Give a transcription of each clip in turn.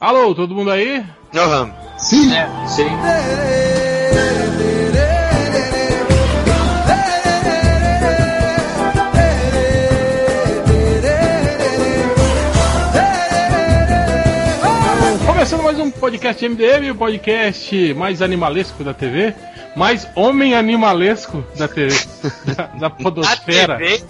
Alô, todo mundo aí? Aham. Sim. É, sim. Começando mais um podcast MDM, o podcast mais animalesco da TV, mais homem animalesco da TV, da, da podosfera. A TV?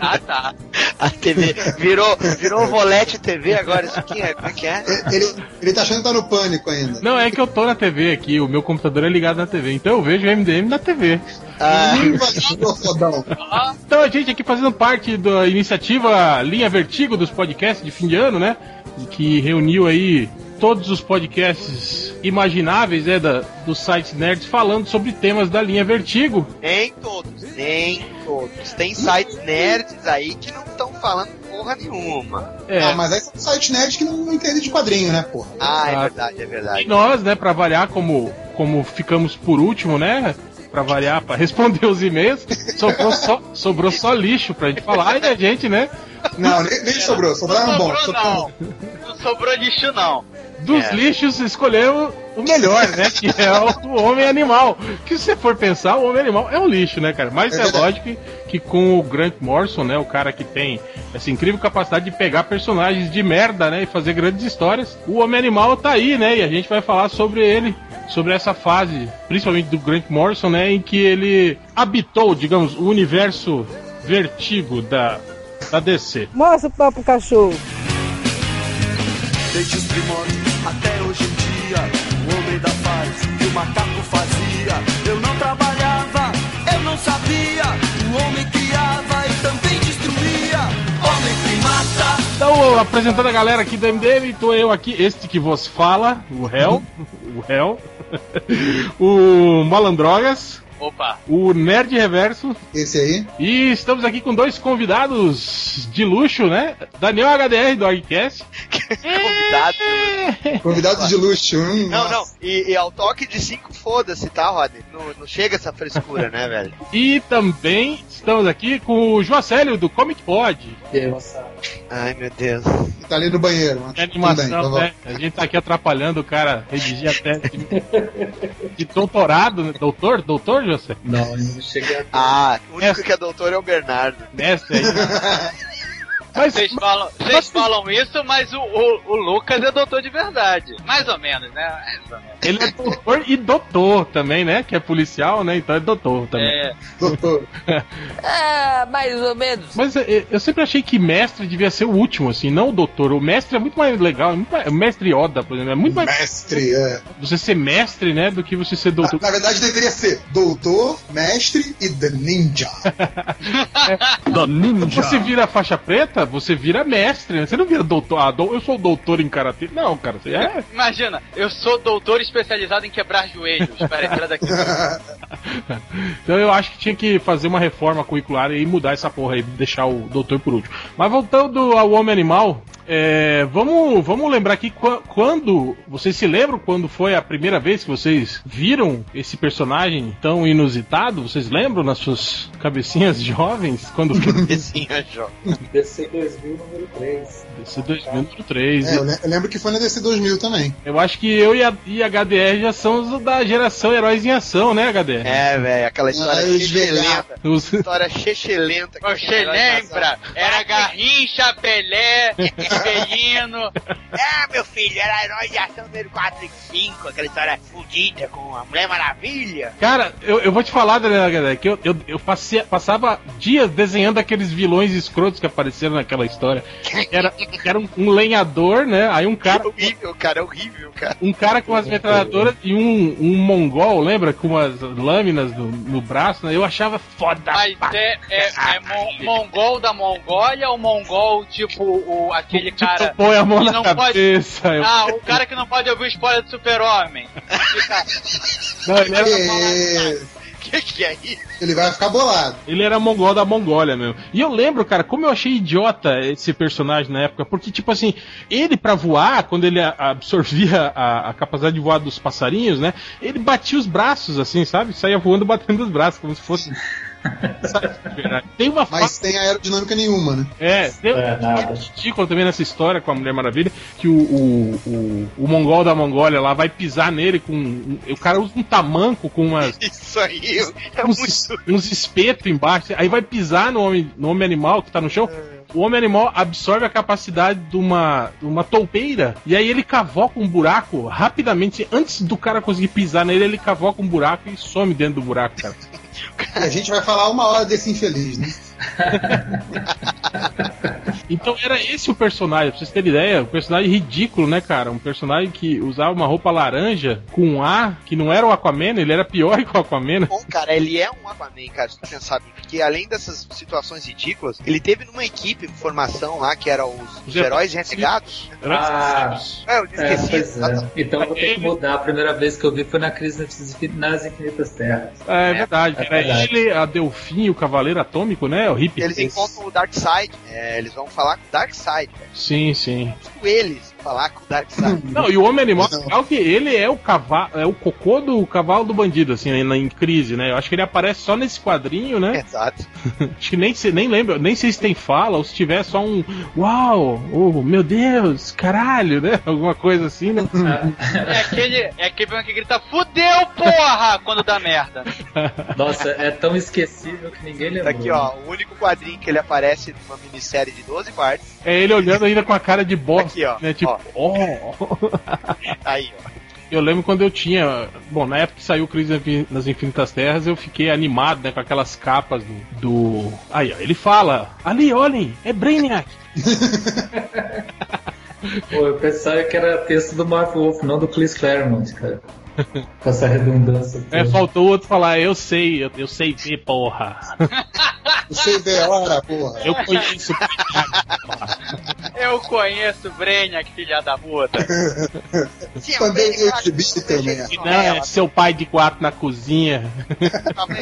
Ah, tá. A TV virou, virou volete TV agora. Isso aqui é, como é que é? Ele, ele tá achando que tá no pânico ainda. Não, é que eu tô na TV aqui, o meu computador é ligado na TV, então eu vejo o MDM na TV. Ah, fodão. Então a gente aqui fazendo parte da iniciativa Linha Vertigo dos podcasts de fim de ano, né? Que reuniu aí todos os podcasts imagináveis, né, da, dos sites nerds falando sobre temas da linha Vertigo. nem todos, nem todos. Tem sites nerds aí que não estão falando porra nenhuma. É, Ah, mas aí são site nerd que não entende de quadrinho, né, porra? Ah, é verdade, é E verdade. nós, né, pra variar, como, como ficamos por último, né? Pra variar, pra responder os e-mails, sobrou só, sobrou só lixo pra gente falar e a gente, né? Não, nem, nem sobrou. Sobraram bom. sobrou não. Não sobrou lixo não. Dos É. lixos escolheu o melhor, né? Que é o, o homem animal. Que se você for pensar, o homem animal é um lixo, né, cara? Mas É é, lógico que, que com o Grant Morrison, né? O cara que tem essa incrível capacidade de pegar personagens de merda, né? E fazer grandes histórias. O homem animal tá aí, né? E a gente vai falar sobre ele. Sobre essa fase, principalmente do Grant Morrison, né? Em que ele habitou, digamos, o universo vertigo da, da DC. Mostra o papo cachorro. Desde os primórdios até macaco fazia. Eu não trabalhava, eu não sabia. O homem criava e também destruía. Homem primata. Então, apresentando a galera aqui do MDM, tô eu aqui, este que vos fala, o Hel, o Hel, o Malandrogas, Opa. o Nerd Reverso, Esse aí. e estamos aqui com dois convidados de luxo, né? Daniel HDR do Argcast. Convidado. Convidado de luxo. Hum, Não, nossa. não. E, e ao toque de cinco, foda-se, tá, Rod? Não, não chega essa frescura, né, velho? E também estamos aqui com o Joacélio do Comic Pod. Deus. Ai, meu Deus. Ele tá ali no banheiro. tudo bem, animação, tá né? A gente tá aqui atrapalhando o cara redigir a tese de, de doutorado, né? Doutor? Doutor, José? Não, não cheguei a. Ah, o único que é doutor é o Bernardo. Mestre aí. Mas, Vocês falam, vocês falam isso, mas o, o, o Lucas é doutor de verdade. Mais ou menos, né? Mais ou menos. Ele é doutor e doutor também, né? Que é policial, né? Então é doutor também. É, Doutor. Ah, mais ou menos. Mas é, eu sempre achei que mestre devia ser o último, assim, não o doutor. O mestre é muito mais legal, é o mestre Oda, por exemplo, é muito mais Mestre, é. você ser mestre, né, do que você ser Na, doutor. na verdade deveria ser doutor, mestre e the ninja. Você vira faixa preta, você vira mestre, né? Você não vira doutor. Ah, dou- eu sou doutor em karatê. Não, cara, você é. imagina, eu sou doutor especializado em quebrar joelhos. Daqui. Então eu acho que tinha que fazer uma reforma curricular e mudar essa porra aí, deixar o doutor por último. Mas voltando ao Homem Animal, é, vamos, vamos lembrar aqui qua- quando. Vocês se lembram quando foi a primeira vez que vocês viram esse personagem tão inusitado? Vocês lembram nas suas cabecinhas jovens? Quando foi Esse Jó. DC 2000, número 3. esse 2003? É, eu, le- eu lembro que foi na DC 2000 também. Eu acho que eu e a, e a HDR já somos os da geração Heróis em Ação, né, HDR? É, velho, aquela história Ah, chechelenta. Os- História chechelenta. que Você lembra? Era Garrincha, Pelé, Espelino. É, meu filho, era herói de ação número 4 e 5, aquela história fudida com a Mulher Maravilha. Cara, eu, eu vou te falar, galera, que eu, eu, eu passei- passava dias desenhando aqueles vilões escrotos que apareceram naquela história. Era, era um, um lenhador, né? Aí um É cara, horrível, cara, é horrível, cara. um cara com as metralhadoras e um, um mongol, lembra? Com as lâminas no, no braço, né? Eu achava foda. Mas é, é, é mon- mongol da Mongólia ou mongol tipo o, aquele Tipo, cara. põe a mão na não pode- cabeça. eu- Ah, o cara que não pode ouvir o spoiler do super-homem. Não, ele, era, É, Que que é isso? ele vai ficar bolado. ele era mongol da Mongólia mesmo. E eu lembro, cara, como eu achei idiota esse personagem na época, porque, tipo assim, ele pra voar, quando ele absorvia a, a capacidade de voar dos passarinhos, né? Ele batia os braços, assim, sabe? Saía voando batendo os braços, como se fosse. Tem uma fa- Mas tem aerodinâmica nenhuma, né? É, tem É, ridículo também nessa história com a Mulher Maravilha, que o, o, o, o mongol da Mongólia lá vai pisar nele com. um- o cara usa um tamanco com umas, Isso aí é uns, muito. uns espetos embaixo, aí vai pisar no homem, no homem animal que tá no chão. O homem animal absorve a capacidade de uma, de uma toupeira e aí ele cavoca um buraco rapidamente. Antes do cara conseguir pisar nele, ele cavoca um buraco e some dentro do buraco, cara. A gente vai falar uma hora desse infeliz, né? Então era esse o personagem, pra vocês terem ideia, um personagem ridículo, né, cara? Um personagem que usava uma roupa laranja com um A, que não era o Aquaman, ele era pior que o Aquaman. Bom, cara, ele é um Aquaman, cara, se tu pensar bem, porque além dessas situações ridículas, ele teve numa equipe de formação lá, que era os, os heróis renegados. Ah, É, eu é, esqueci. pois é. Então eu vou ter que mudar. A primeira vez que eu vi foi na crise nas Infin- nas Infinitas Terras. É, é verdade, É era verdade. ele, a Delfim, o Cavaleiro Atômico, né? O hippie. Eles encontram o Darkseid, é, eles vão falar com o Darkseid, velho. Sim, sim. Justo eles falar com o Darkseid. Não, e o Homem Animal, Não. legal que ele é o cavalo, é o cocô do cavalo do bandido, assim, em, em crise, né? Eu acho que ele aparece só nesse quadrinho, né? Exato. Acho que nem, nem lembro, nem sei se tem fala, ou se tiver só um Uau, oh, meu Deus, caralho, né? Alguma coisa assim, né? É aquele, é aquele que grita, fudeu, porra! Quando dá merda. Nossa, é tão esquecível que ninguém Tá lembrou. aqui, ó, o único quadrinho que ele aparece numa minissérie de 12 partes. É ele olhando ainda com a cara de bosta, Aqui, ó, né? Tipo, oh. Aí, ó. Eu lembro quando eu tinha. Bom, na época que saiu Crise nas Infinitas Terras, eu fiquei animado, né? Com aquelas capas do. do... Aí, ó, ele fala: Ali, olhem, é Brainiac. Pô, eu pensava que era texto do Mark Wolf, não do Chris Claremont, cara. Com essa redundância. É, faltou o outro falar: Eu sei, eu, eu sei ver, porra. Você vê a hora, porra. Eu conheço. Eu conheço o Brainiac, filha da puta. Também eu te vi também. Não, é seu pai de quatro na cozinha.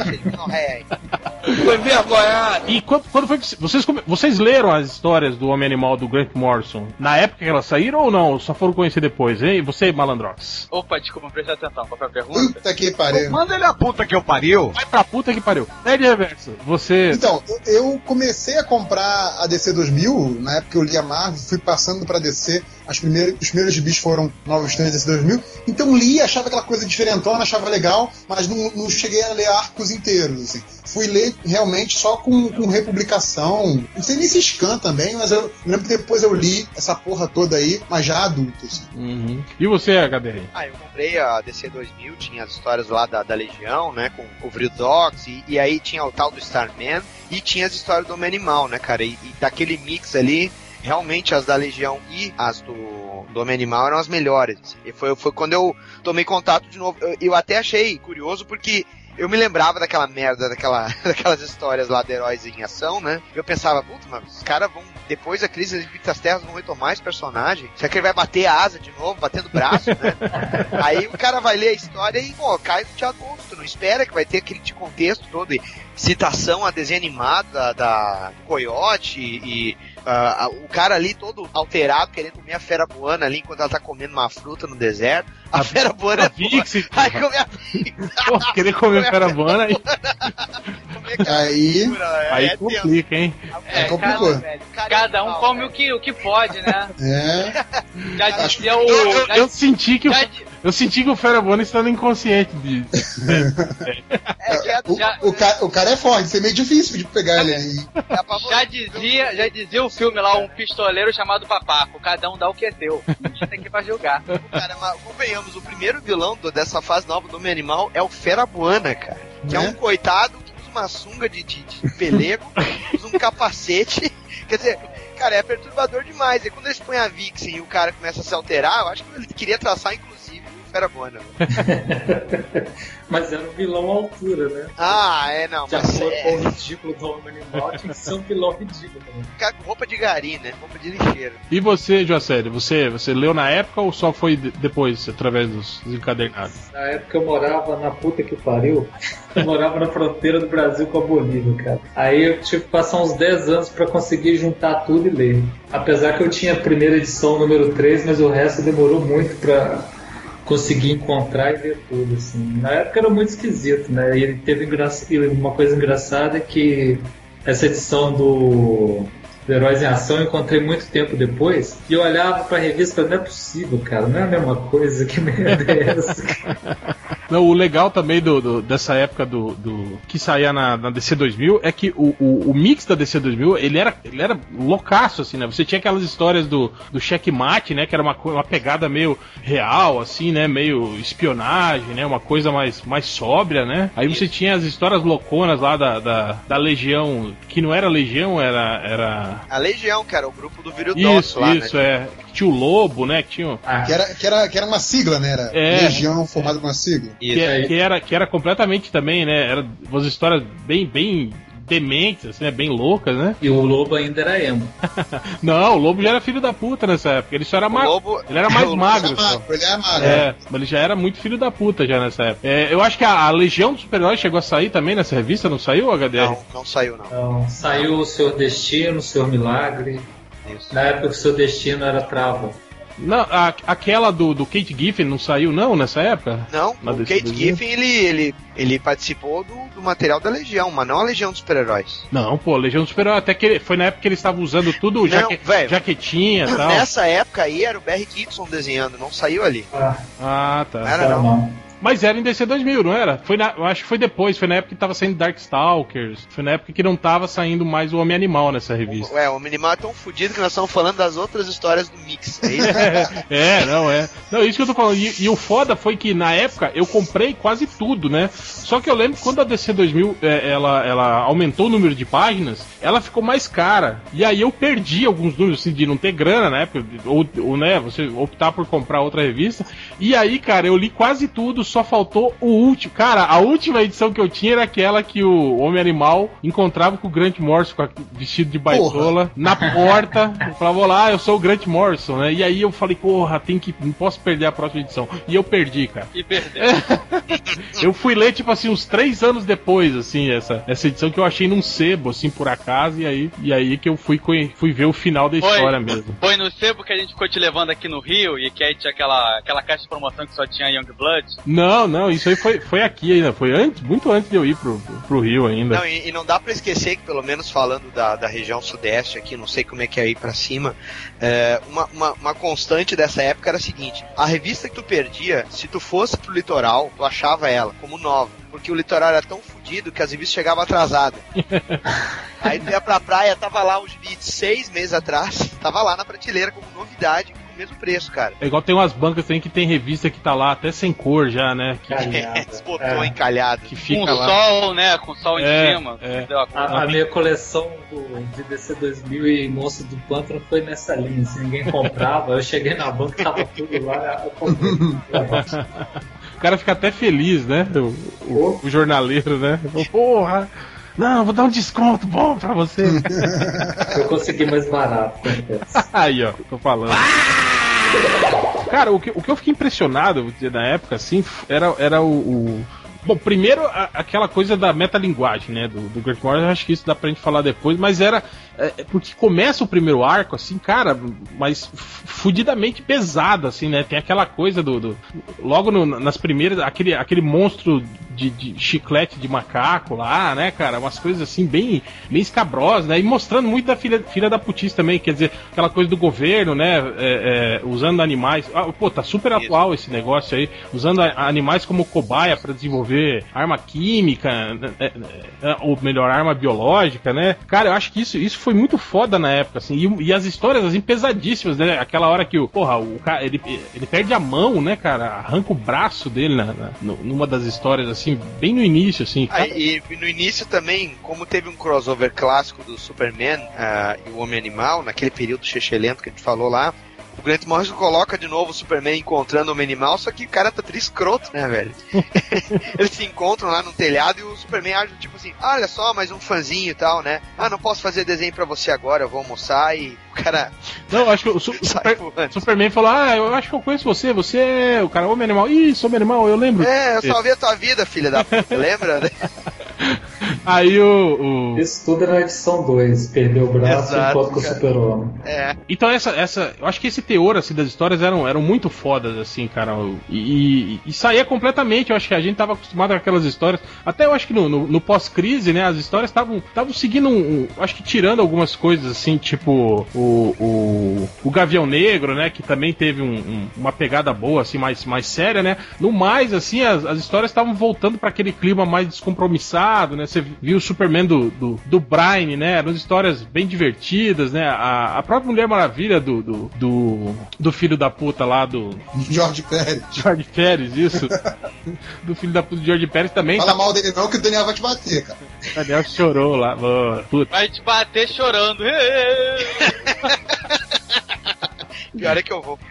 Cheio de gonorreia aí. Foi vergonhado. E quando, quando foi que. Vocês, vocês leram as histórias do Homem Animal do Grant Morrison na época que elas saíram ou não? Só foram conhecer depois, hein? Você, malandrox? Opa, desculpa, não prestei atenção. Qual foi a pergunta? Puta que pariu. Manda ele a puta que eu pariu. Vai pra puta que pariu. Nerd Reverso, você. Então, eu- eu comecei a comprar a DC 2000, na época que eu li a Marvel, fui passando pra DC, as primeiras, os primeiros gibis foram novos três DC 2000, então li, achava aquela coisa diferentona, achava legal, mas não, não cheguei a ler arcos inteiros, assim. Fui ler realmente só com, com republicação, não sei nem se scan também, mas eu lembro que depois eu li essa porra toda aí, mas já adulto, assim. Uhum. E você, HDR? Ah, eu comprei a DC 2000, tinha as histórias lá da, da Legião, né, com o Vridox, e, e aí tinha o tal do Starman, e tinha as histórias do Homem Animal, né, cara, e, e daquele mix ali, realmente as da Legião e as do, do Homem Animal eram as melhores. assim. E foi, foi quando eu tomei contato de novo. Eu, eu até achei curioso porque eu me lembrava daquela merda, daquela, daquelas histórias lá de heróis em ação, né? Eu pensava, puta, mas os caras vão, depois da crise das Infinitas Terras, vão retomar esse personagem. Será que ele vai bater a asa de novo, batendo o braço, né? Aí o cara vai ler a história e, pô, cai no teatro tu não espera que vai ter aquele contexto todo, e citação a desenho animado da, da Coyote e ah, o cara ali todo alterado, querendo comer a fera boana ali enquanto ela tá comendo uma fruta no deserto. A, fera boana A é boa. Vixie, Aí come a Pô, querer comer ferabana aí, comer aquela Aí, figura, é, aí é complica, hein? é, complicou. velho. O cara é Cada um come velho. o que, o que pode, né? É, Já dizia o. Eu, eu- já- eu senti que o, já eu senti que o Ferabona estava inconsciente de. É, é, o, Já- o, ca- o cara é forte, isso é meio difícil de pegar ele aí. é. Já dizia, já dizia o filme lá, um pistoleiro chamado Papaco. Cada um dá o que é seu. A gente tem que pra julgar. Cara, mas convenhamos, o primeiro vilão do- dessa fase nova do Homem Animal é o Ferabuana, cara. Que é, Né? um coitado que usa uma sunga de, de, de pelego, usa um capacete. Quer dizer, cara, é perturbador demais. E quando eles põem a Vixen e o cara começa a se alterar, eu acho que ele queria traçar, inclusive, o Ferabuana. Mas era um vilão à altura, né? Ah, é, não, De mas acordo é, com o ridículo do homem animal, tinha que ser um vilão ridículo. Né? com roupa de gari, né? Roupa de lixeira. E você, Joacélio, você, você leu na época ou só foi de- depois, através dos, dos encadernados? Na época eu morava na puta que pariu. Eu morava na fronteira do Brasil com a Bolívia, cara. Aí eu tive que passar uns 10 anos pra conseguir juntar tudo e ler. Apesar que eu tinha a primeira edição número 3, mas o resto demorou muito pra, consegui encontrar e ver tudo, assim. Na época era muito esquisito, né? E teve uma coisa engraçada é que essa edição do Heróis em Ação eu encontrei muito tempo depois e eu olhava pra revista não é possível, cara, não é a mesma coisa, que merda é essa, cara? Não, o legal também do, do- dessa época do, do- que saía na, na DC 2000 é que o, o, o mix da DC 2000 ele era, ele era loucaço, assim, né? Você tinha aquelas histórias do, do checkmate, né? Que era uma, uma pegada meio real, assim, né? Meio espionagem, né? Uma coisa mais, mais sóbria, né? Aí você tinha as histórias louconas lá da, da, da Legião, que não era Legião, era. era... A Legião, cara, o grupo do Viridox Isso, lá, isso, né? é. Que Tinha o Lobo, né? Que tinha. Ah, Que era, que, era, que era uma sigla, né? Era É. Legião formada com uma sigla. Isso. que, aí. que era, que era completamente também, né? Era umas histórias bem, bem dementes, assim, né? Bem loucas, né? E o Lobo ainda era emo. Não, o Lobo já era filho da puta nessa época. Ele só era O magro. Lobo- Ele era mais magro. Ele é só. magro, ele é magro. É, mas ele já era muito filho da puta já nessa época. É, eu acho que a, a Legião dos Super-Heróis chegou a sair também nessa revista, não saiu, HDR? Não, não saiu, não. Então, saiu o Senhor Destino, o Senhor Milagre. Isso. Na época o Seu Destino era Trava. Não, a- aquela do, do Kate Giffen não saiu, não, nessa época? Não, Na o Kate 2000? Giffen, ele, ele, ele participou do, do material da Legião, mas não a Legião dos Super-Heróis. Não, pô, Legião dos Super-Heróis, até que ele- foi na época que eles estavam usando tudo, Não, jaque, velho. jaquetinha e tal. Nessa época aí era o Barry Kitson desenhando, não saiu ali. Ah, Ah, tá. Não era não. Mas era em DC 2000, não era? Foi na, acho que foi depois, foi na época que tava saindo Darkstalkers, foi na época que não tava saindo mais o Homem-Animal nessa revista. Ué, o Minimal é tão fudido que nós estamos falando das outras histórias do Mix. É isso? é, não é. Não, isso que eu tô falando. E, e o foda foi que na época eu comprei quase tudo, né? Só que eu lembro que quando a DC 2000 é, ela, ela aumentou o número de páginas, ela ficou mais cara. E aí eu perdi alguns números, assim, de não ter grana na época, ou, ou né, você optar por comprar outra revista. E aí, cara, eu li quase tudo, só faltou o último. Cara, a última edição que eu tinha era aquela que o Homem-Animal encontrava com o Grant Morrison com a- vestido de baitola na porta. Eu falava, olá, eu sou o Grant Morrison, né? E aí eu falei, porra, tem que. Não posso perder a próxima edição. E eu perdi, cara. E perdeu. Eu fui ler, tipo assim, uns três anos depois, assim, essa, essa edição que eu achei num sebo, assim, por acaso, e aí, e aí que eu fui, fui ver o final da Foi. história mesmo. Foi no sebo que a gente ficou te levando aqui no Rio e que aí tinha aquela, aquela caixa de promoção que só tinha Young Blood. Não, não, isso aí foi, foi aqui ainda, foi antes, muito antes de eu ir pro, pro Rio ainda. Não, e, e não dá pra esquecer que, pelo menos falando da, da região sudeste aqui, não sei como é que é aí pra cima, é, uma, uma, uma constante dessa época era a seguinte: a revista que tu perdia, se tu fosse pro litoral, tu achava ela como nova. Porque o litoral era tão fodido que as revistas chegavam atrasadas. aí tu ia pra praia, tava lá vídeos seis meses atrás, tava lá na prateleira como novidade, com o mesmo preço, cara. É igual tem umas bancas também que tem revista que tá lá até sem cor já, né? Que, botão É. encalhado. que Com fica lá. sol, né? Com sol em É, cima. é. A. A, a minha coleção do, de DC 2000 e Monstro do Pântano foi nessa linha, assim, ninguém comprava. Eu cheguei na banca, tava tudo lá, eu comprei. O cara fica até feliz, né? O, o- o jornaleiro, né? Porra! Não, vou dar um desconto bom pra você. Eu consegui mais barato. Aí, ó, tô falando. Cara, o que, o que eu fiquei impressionado na época, assim, era, era o. o- Bom, primeiro a- aquela coisa da metalinguagem, né? Do, do Grant acho que isso dá pra gente falar depois, mas era. É, é porque começa o primeiro arco, assim, cara, mas fudidamente pesado, assim, né? Tem aquela coisa do. do- logo no- nas primeiras, aquele, aquele monstro de, de chiclete de macaco lá, né, cara? Umas coisas assim, bem, bem escabrosas, né? E mostrando muito da filha, filha da putice também, quer dizer, aquela coisa do governo, né? é, é, usando animais. Ah, pô, tá super atual esse negócio aí, usando a- animais como cobaia pra desenvolver arma química, né, é, é, ou melhor, arma biológica, né? Cara, eu acho que isso, isso foi muito foda na época, assim, e, e as histórias, assim, pesadíssimas, né? Aquela hora que o, porra, o cara, ele, ele perde a mão, né, cara? Arranca o braço dele na, na- nu- numa das histórias, assim, bem no início, assim. cara. Aí, e no início também, como teve um crossover clássico do Superman ah, e o Homem-Animal, naquele período chechelento que a gente falou lá, o Grant Morrison coloca de novo o Superman encontrando o Homem-Animal, só que o cara tá escroto, né, velho? Eles se encontram lá no telhado e o Superman age tipo assim, "Ah, olha só, mais um fãzinho e tal, né? Ah, não posso fazer desenho pra você agora, eu vou almoçar e o cara Não, acho que o, Su- Super-. Superman falou: Ah, eu acho que eu conheço você, você é o cara Homem Animal. Ih, sou Animal, eu lembro. É, eu salvei a tua vida, filha da puta, lembra? Aí o. o- Isso tudo era na edição 2, perdeu o braço Exato, enquanto o super-homem. É. Então essa, essa. Eu acho que esse teor assim, das histórias eram, eram muito fodas, assim, cara. E, e, e saía completamente. Eu acho que a gente tava acostumado com aquelas histórias. Até eu acho que no, no- no pós-crise, né? As histórias estavam estavam seguindo um, um- Acho que tirando algumas coisas, assim, tipo o, o, o Gavião Negro, né? Que também teve um- um- uma pegada boa, assim, mais, mais séria, né? No mais, assim, as, as histórias estavam voltando para aquele clima mais descompromissado, né? Você viu o Superman do, do, do Brian, né? Eram histórias bem divertidas, né? A, a própria Mulher Maravilha do, do, do, do filho da puta lá do Jorge Pérez. George Pérez, isso. do filho da puta do George Pérez também. Fala mal dele não, que o Daniel vai te bater, cara. O Daniel chorou lá. Mano, puta. Vai te bater chorando. Pior é que eu vou.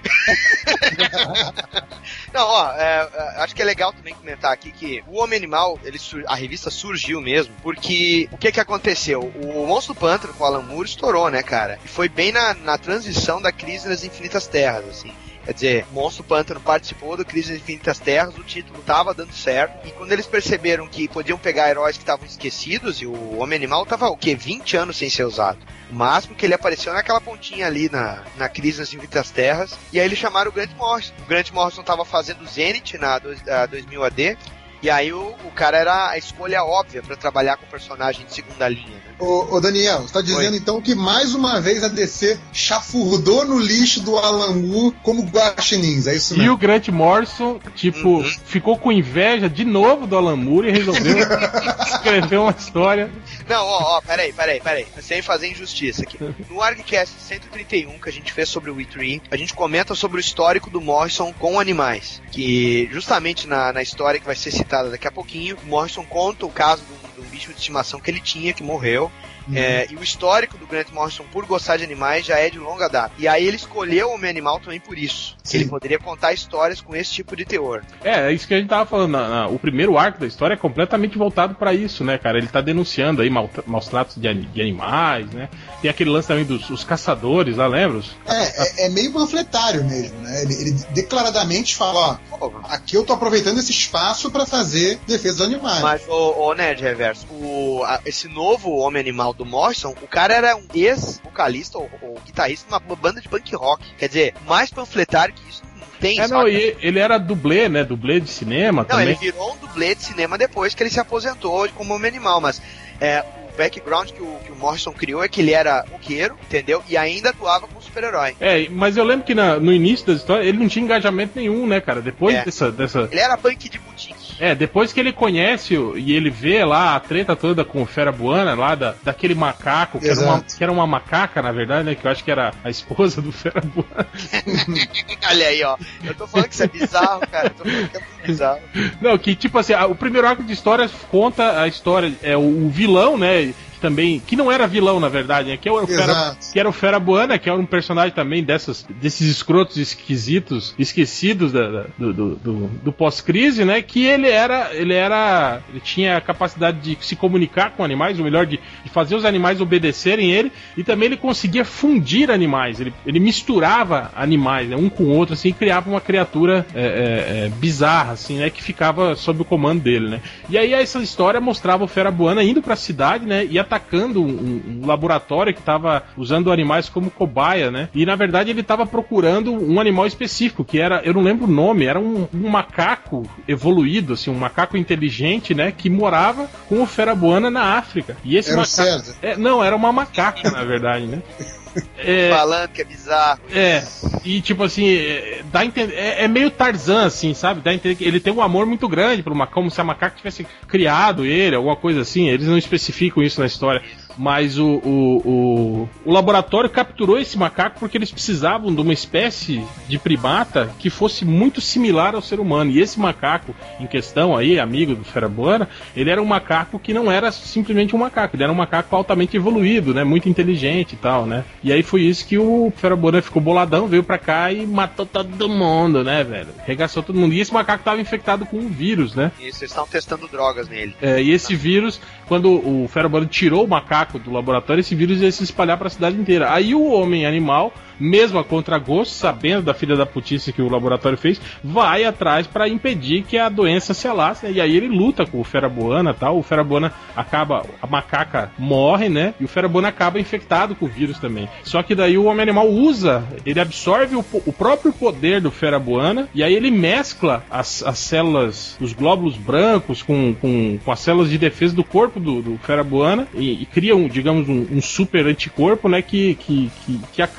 Não, ó, é, é, acho que é legal também comentar aqui que o Homem Animal, ele, a revista surgiu mesmo, porque o que que aconteceu? O Monstro Pântano com o Alan Moore estourou, né, cara? E foi bem na, na transição da Crise nas Infinitas Terras, assim. Quer dizer, Monstro Pântano participou do Crise nas Infinitas Terras, o título tava dando certo, e quando eles perceberam que podiam pegar heróis que estavam esquecidos, e o Homem Animal tava, o quê? 20 anos sem ser usado. O máximo que ele apareceu naquela pontinha ali na, na Crise nas Infinitas Terras, e aí eles chamaram o Grant Morrison. O Grant Morrison tava fazendo Zenith na dois- a 2000 AD, e aí o, o cara era a escolha óbvia pra trabalhar com personagem de segunda linha, né? Ô, ô, Daniel, você tá dizendo então que mais uma vez a DC chafurdou no lixo do Alan Moore como guaxinins, é isso E mesmo? o Grant Morrison, tipo, Uhum. ficou com inveja de novo do Alan Moore e resolveu escrever uma história. Não, ó, ó, peraí, peraí, peraí. Sem fazer injustiça aqui. No ArgCast 131 que a gente fez sobre o We3, a gente comenta sobre o histórico do Morrison com animais. Que justamente na, na história que vai ser citada daqui a pouquinho, Morrison conta o caso de um bicho de estimação que ele tinha, que morreu. É, e o histórico do Grant Morrison por gostar de animais já é de longa data. E aí ele escolheu o Homem Animal também por isso. Sim. ele poderia contar histórias com esse tipo de teor. É, é isso que a gente tava falando. na- na- o primeiro arco da história é completamente voltado pra isso, né, cara? Ele tá denunciando aí mal- maus tratos de, de animais, né? Tem aquele lance também dos os caçadores lá, lembra? É, é, é meio panfletário mesmo, né? Ele, ele declaradamente fala, ó, aqui eu tô aproveitando esse espaço pra fazer defesa dos animais. Mas, ô, ô Nerd Reverso, o, a- esse novo Homem Animal do Morrison, o cara era um ex-vocalista ou, ou guitarrista de uma banda de punk rock. Quer dizer, mais panfletário que isso não tem, É, não, e ele era dublê, né? Dublê de cinema Não, também. ele virou um dublê de cinema depois que ele se aposentou como Homem Animal, mas é, o background que o, que o Morrison criou é que ele era roqueiro, entendeu? E ainda atuava como super-herói. É, mas eu lembro que na- no início da história ele não tinha engajamento nenhum, né, cara? Depois É. dessa, dessa. Ele era punk de boutique. É, depois que ele conhece o- e ele vê lá a treta toda com o Fera Buana, lá da, daquele macaco, que era, uma, que era uma macaca, na verdade, né? Que eu acho que era a esposa do Fera Buana. Olha aí, ó. Eu tô falando que isso é bizarro, cara. Eu tô falando que é muito bizarro. Não, que tipo assim, a- o primeiro arco de história conta a história, é o, o vilão, né? Também. Que não era vilão, na verdade, né? Que era o Fera, que era o Fera Buana, que era um personagem também dessas, desses escrotos esquisitos, esquecidos da- da- do, do, do- do pós-crise, né? Que ele era. Ele era. Ele tinha a capacidade de se comunicar com animais, ou melhor, de, de fazer os animais obedecerem ele, e também ele conseguia fundir animais. Ele, ele misturava animais, né, um com o outro, assim, e criava uma criatura é, é, é, bizarra, assim, né? Que ficava sob o comando dele, né? E aí essa história mostrava o Fera Buana indo pra cidade, né? E atacando um, um laboratório que tava usando animais como cobaia, né? E na verdade ele tava procurando um animal específico, que era, eu não lembro o nome, era um, um macaco evoluído, assim, um macaco inteligente, né? Que morava com o Fera Buana na África. E esse Era macaco. César. É, não, era uma macaca, na verdade, né? É, Falando que é bizarro. é, e tipo assim, é, dá entender, é, é meio Tarzan, assim, sabe? Dá entender que ele tem um amor muito grande pro macaco, como se a macaca tivesse criado ele, alguma coisa assim. Eles não especificam isso na história. Mas o, o, o, o laboratório capturou esse macaco porque eles precisavam de uma espécie de primata que fosse muito similar ao ser humano. E esse macaco em questão aí, amigo do Ferabuana, ele era um macaco que não era simplesmente um macaco, ele era um macaco altamente evoluído, né? Muito inteligente e tal, né? E aí foi isso que o Ferabuana ficou boladão, veio pra cá e matou todo mundo, né, velho? Regaçou todo mundo. E esse macaco tava infectado com um vírus, né? Isso, eles estão testando drogas nele. É, e esse vírus, quando o Ferobano tirou o macaco do laboratório, esse vírus ia se espalhar para a cidade inteira. Aí o homem animal mesmo a contragosto, sabendo da filha da putice que o laboratório fez, vai atrás para impedir que a doença se alastre. né? E aí ele luta com o Feraboana tal. O Feraboana acaba, a macaca morre, né? E o Feraboana acaba infectado com o vírus também. Só que daí o homem animal usa, ele absorve o, o próprio poder do Feraboana e aí ele mescla as, as células, os glóbulos brancos com, com, com as células de defesa do corpo do, do Feraboana e, e cria um, digamos, um, um super anticorpo, né? Que, que, que, que